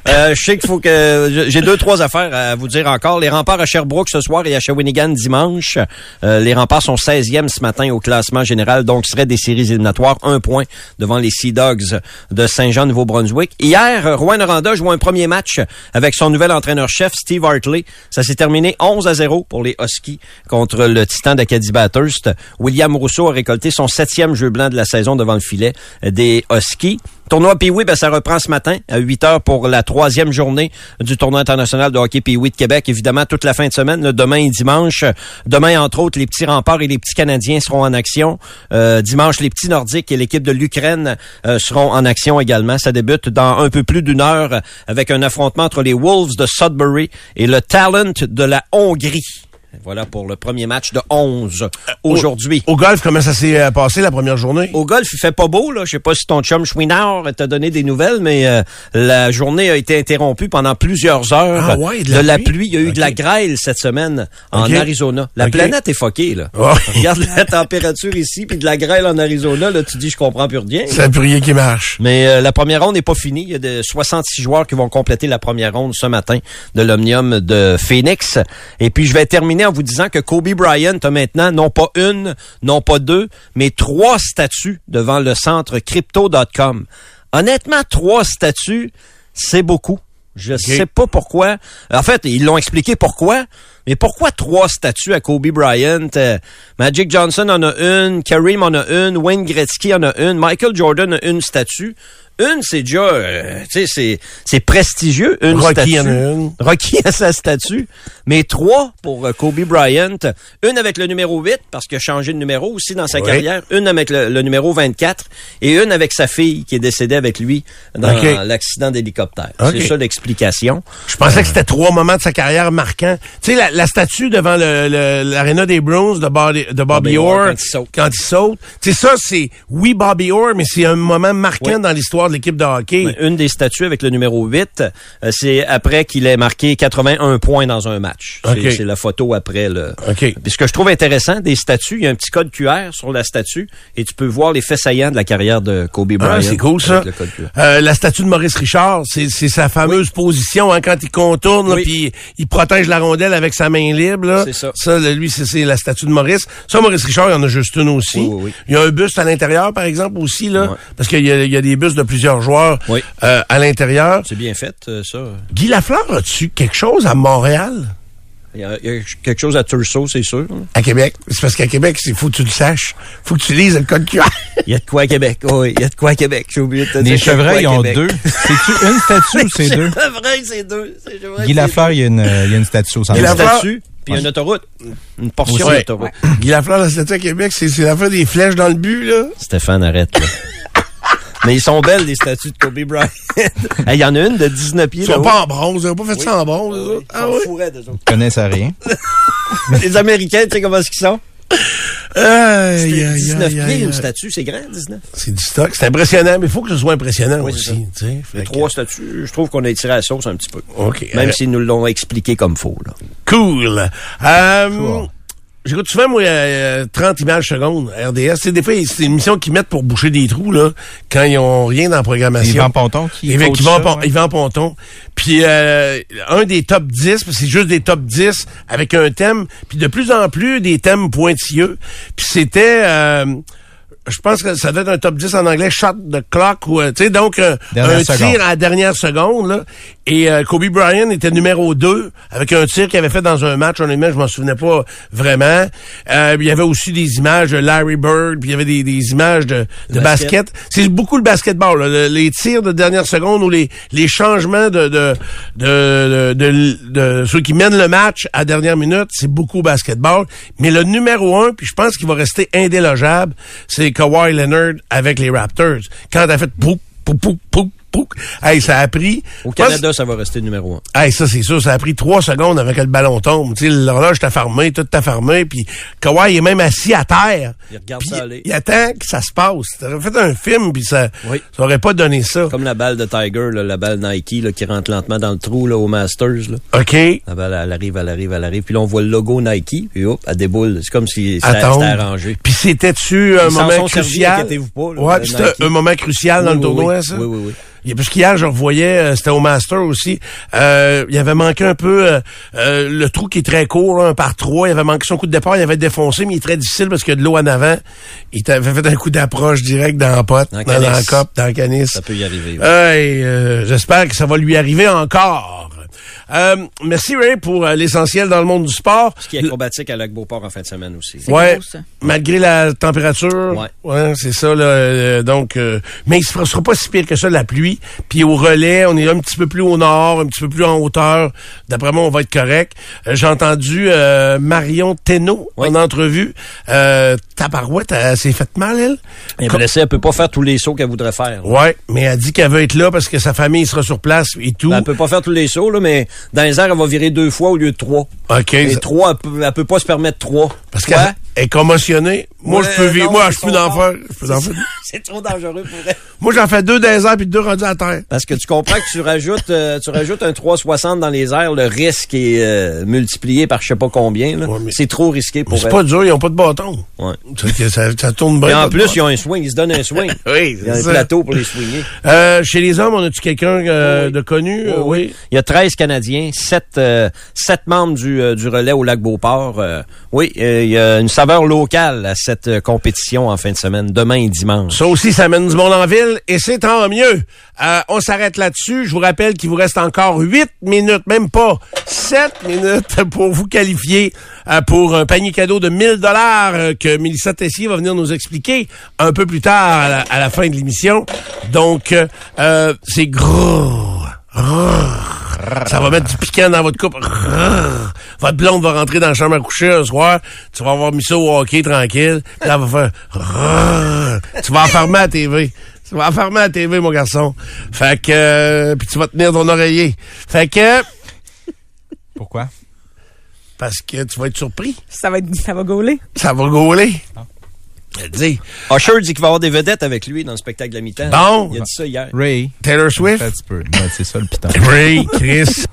Euh, je sais qu'il faut que j'ai deux trois affaires à vous dire encore. Les remparts à Sherbrooke ce soir et à Shawinigan dimanche. Euh, les remparts sont 16e ce matin au classement général, donc ce serait des séries éliminatoires, un point devant les Sea Dogs de Saint-Jean Nouveau-Brunswick. Hier, Rouen Noranda joue un premier match avec son nouvel entraîneur-chef Steve Hartley. Ça s'est terminé 11 à 0 pour les Huskies contre le Titan d'Acadie Bathurst. William Rousseau a récolté son septième jeu blanc de la saison devant le filet des Huskies. Tournoi Pee-Wee, ben, ça reprend ce matin à 8 heures pour la troisième journée du tournoi international de hockey Pee-Wee de Québec. Évidemment, toute la fin de semaine, demain et dimanche. Demain, entre autres, les petits remparts et les petits Canadiens seront en action. Euh, dimanche, les petits Nordiques et l'équipe de l'Ukraine euh, seront en action également. Ça débute dans un peu plus d'une heure avec un affrontement entre les Wolves de Sudbury et le Talent de la Hongrie. Voilà pour le premier match de 11 aujourd'hui. Au golf, comment ça s'est euh, passé la première journée? Au golf, il fait pas beau, là. Je sais pas si ton chum Chouinard t'a donné des nouvelles, mais euh, la journée a été interrompue pendant plusieurs heures. Ah ouais, de la pluie? Il y a eu de la grêle cette semaine en. Arizona. La planète est foquée, là. Regarde la température ici, puis de la grêle en Arizona, là, tu dis, je comprends plus rien. C'est un purier qui marche. Mais euh, la première ronde n'est pas finie. Il y a de 66 joueurs qui vont compléter la première ronde ce matin de l'Omnium de Phoenix. Et puis, je vais terminer terminer en vous disant que Kobe Bryant a maintenant non pas une, non pas deux, mais trois statues devant le centre crypto.com. Honnêtement, trois statues, c'est beaucoup. Je sais pas pourquoi. En fait, ils l'ont expliqué pourquoi. Mais pourquoi trois statues à Kobe Bryant? Euh, Magic Johnson en a une, Kareem en a une, Wayne Gretzky en a une, Michael Jordan a une statue. Une, c'est déjà, euh, tu sais, c'est, c'est prestigieux, une Rocky statue. en a une. Rocky a sa statue. Mais trois pour euh, Kobe Bryant. Une avec le numéro 8, parce qu'il a changé de numéro aussi dans sa Oui. carrière. Une avec le, le numéro 24. Et une avec sa fille qui est décédée avec lui dans l'accident d'hélicoptère. C'est ça l'explication. Je pensais que c'était trois moments de sa carrière marquants. Tu sais, la, la statue devant l'aréna des Bruins de Bobby, de Bobby Bobby Orr, Orr quand il saute. quand il saute. Tu sais, ça, c'est, oui, Bobby Orr, mais c'est un moment marquant Oui. dans l'histoire de l'équipe de hockey. Ben, Une des statues avec le numéro 8, euh, c'est après qu'il ait marqué 81 points dans un match. C'est la photo après le. Puis ce que je trouve intéressant des statues, il y a un petit code QR sur la statue et tu peux voir les faits saillants de la carrière de Kobe Bryant. Ah, c'est cool, ça. Euh, la statue de Maurice Richard, c'est sa fameuse position hein, quand il contourne, Oui. puis il protège la rondelle avec sa main libre. C'est ça. Ça, lui, c'est la statue de Maurice. Ça, Maurice Richard, il y en a juste une aussi. Oui. Il y a un buste à l'intérieur, par exemple, aussi, là, parce qu'il y, y a des bustes de plusieurs joueurs Oui. euh, à l'intérieur. C'est bien fait, euh, ça. Guy Lafleur, as-tu quelque chose à Montréal? Il y, a, il y a quelque chose à Turso, c'est sûr. À Québec? C'est parce qu'à Québec, il faut que tu le saches. faut que tu lises le code QR. Il y a de quoi à Québec. Oui, il y a de quoi à Québec. J'ai oublié de te dire. Les y a chevreuils ont Québec. deux. C'est-tu une statue ou c'est deux? Chevreuil, c'est deux. Guy Lafleur, il y a une, il y a une statue au centre. Guy Une Lafleur- statue, puis une autoroute. Une portion Ouais. d'autoroute. Guy Lafleur, la statue à Québec, c'est c'est la fin des flèches dans le but, là. Stéphane, arrête, là. Mais ils sont belles, les statues de Kobe Bryant. Hey, Il y en a une de 19 pieds. Ils sont pas en bronze. Ils n'ont pas fait Oui. ça en bronze. autres. ils Ah sont oui? Ils connaissent à rien. Les Américains, tu sais comment est-ce qu'ils sont? Aïe, aïe, C'est aïe, 19 aïe, pieds, une statue. C'est grand, 19. C'est du stock. C'est impressionnant, mais il faut que ce soit impressionnant Oui, c'est aussi. tu sais. Fait Les que- trois statues, je trouve qu'on a étiré la sauce un petit peu. OK. Même Euh, s'ils nous l'ont expliqué comme faux. Là. Cool. Euh, J'écoute souvent, moi, euh, 30 images secondes, RDS. C'est des fois, c'est une émission qu'ils mettent pour boucher des trous, là, quand ils ont rien dans la programmation. Yvan Ponton qui Yvan, ça, Pon- ouais. Yvan Ponton. Puis euh, un des top 10, parce que c'est juste des top 10 avec un thème, puis de plus en plus des thèmes pointilleux. Puis c'était... euh, je pense que ça devait être un top 10 en anglais, shot the clock, ou, euh, tu sais, donc euh, Dernière un tir à la dernière seconde, là. Et euh, Kobe Bryant était numéro 2 avec un tir qu'il avait fait dans un match, honnêtement, je m'en souvenais pas vraiment. Euh, il y avait aussi des images de Larry Bird, puis il y avait des, des images de, de basket. C'est beaucoup le basketball, là, le- les tirs de dernière seconde ou les, les changements de de, de, de, de- ceux qui mènent le match à dernière minute, c'est beaucoup basketball. Mais le numéro un, puis je pense qu'il va rester indélogeable, c'est Kawhi Leonard avec les Raptors. Quand t'as fait pouk, pouk, pouk, pouk, pouk, hey, ça a pris... Au Canada, ça va rester numéro un. Hey, ça, c'est sûr, ça a pris trois secondes avant que le ballon tombe. Tu sais, l'horloge t'a fermé, tout t'a fermé, puis Kawhi est même assis à terre. Il regarde ça aller. Il attend que ça se passe. T'aurais fait un film, puis ça, Oui. ça aurait pas donné ça. Comme la balle de Tiger, là, la balle Nike là, qui rentre lentement dans le trou là, au Masters. Là. OK. La balle, elle arrive, elle arrive, elle arrive. Puis là, on voit le logo Nike, puis hop, elle déboule. C'est comme si c'était arrangé. Puis c'était-tu un Ils moment servis, crucial? inquiétez-vous pas, là, ouais, c'était un moment crucial dans Oui, le tournoi, ça? Oui, oui, oui. Il y a- Parce qu'hier, je revoyais, euh, c'était au Master aussi, euh, il avait manqué un peu euh, euh, le trou qui est très court, là, un par trois. Il avait manqué son coup de départ, il avait défoncé, mais il est très difficile parce qu'il y a de l'eau en avant. Il t'avait fait un coup d'approche direct dans la pote, Dans dans, la canis. cope, dans le canis. Ça peut y arriver. euh, J'espère que ça va lui arriver encore. Euh, merci Ray pour euh, l'essentiel dans le monde du sport. Ce qui est acrobatique à Lac-Beauport en fin de semaine aussi. Ouais, ça. malgré la température. Ouais. c'est ça. Là, euh, donc, euh, mais il ne sera pas si pire que ça la pluie. Puis au relais, on est un petit peu plus au nord, un petit peu plus en hauteur. D'après moi, on va être correct. Euh, J'ai entendu euh, Marion Oui. en entrevue. Euh, Tabarouette, elle s'est fait mal, elle? Elle est blessée, elle peut pas faire tous les sauts qu'elle voudrait faire. là. Ouais, mais elle dit qu'elle veut être là parce que sa famille sera sur place et tout. Ben, elle peut pas faire tous les sauts, là, mais dans les airs, elle va virer deux fois au lieu de trois. OK. Et trois, elle peut, elle peut pas se permettre trois. Parce qu'elle est commotionnée. Moi, je peux vivre. non, Moi, c'est je peux en corps. faire. Je peux en faire. C'est trop dangereux pour elle. Moi, j'en fais deux des airs puis deux rendus à terre. Parce que tu comprends que tu rajoutes, euh, tu rajoutes un 360 dans les airs, le risque est euh, multiplié par je sais pas combien. là. Ouais, C'est trop risqué pour C'est elle. pas dur, ils ont pas de bâton. Ouais. Ça, ça, ça tourne Et bien. en pas de plus, ils ont un swing, ils se donnent un swing. Oui, Il y a c'est un plateau pour les swinguer. Euh, chez les hommes, on a-tu quelqu'un euh, Oui. de connu? Euh, oui. Il y a 13 Canadiens, 7, euh, sept membres du, euh, du relais au lac Beauport. Euh, oui, euh, il y a une saveur locale à cette euh, compétition en fin de semaine, demain et dimanche. Ça aussi, ça mène du monde en ville et c'est tant mieux. Euh, on s'arrête là-dessus. Je vous rappelle qu'il vous reste encore 8 minutes, même pas 7 minutes pour vous qualifier euh, pour un panier cadeau de 1000 dollars euh, que Mélissa Tessier va venir nous expliquer un peu plus tard à la, fin de l'émission. Donc, euh, euh, c'est gros. Ça va mettre du piquant dans votre coupe. Votre blonde va rentrer dans la chambre à coucher un soir. Tu vas avoir mis ça au hockey tranquille. Puis là, elle va faire... Tu vas enfermer la TV. Tu vas enfermer la TV, mon garçon. Fait que... euh, puis tu vas tenir ton oreiller. Fait que... Pourquoi? Parce que tu vas être surpris. Ça va, être, ça va gauler. Ça va gauler. Je te dis. Usher dit qu'il va y avoir des vedettes avec lui dans le spectacle de la mi-temps. Bon. Il a dit ça hier. Ray. Taylor Swift? Un petit peu. C'est ça le piton. Ray, Chris.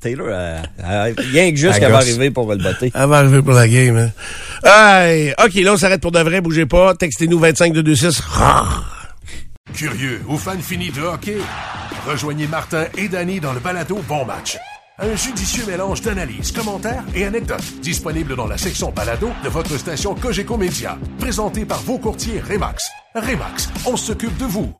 Taylor, euh, euh, rien que juste qu'elle va arriver pour le botter. Elle va arriver pour la game. Hein. Hey, OK, là, on s'arrête pour de vrai. Bougez pas. Textez-nous 25226. Curieux ou fan fini de hockey? Rejoignez Martin et Danny dans le balado Bon Match. Un judicieux mélange d'analyses, commentaires et anecdotes disponible dans la section balado de votre station Cogeco Média. Présenté par vos courtiers Remax. Remax, on s'occupe de vous.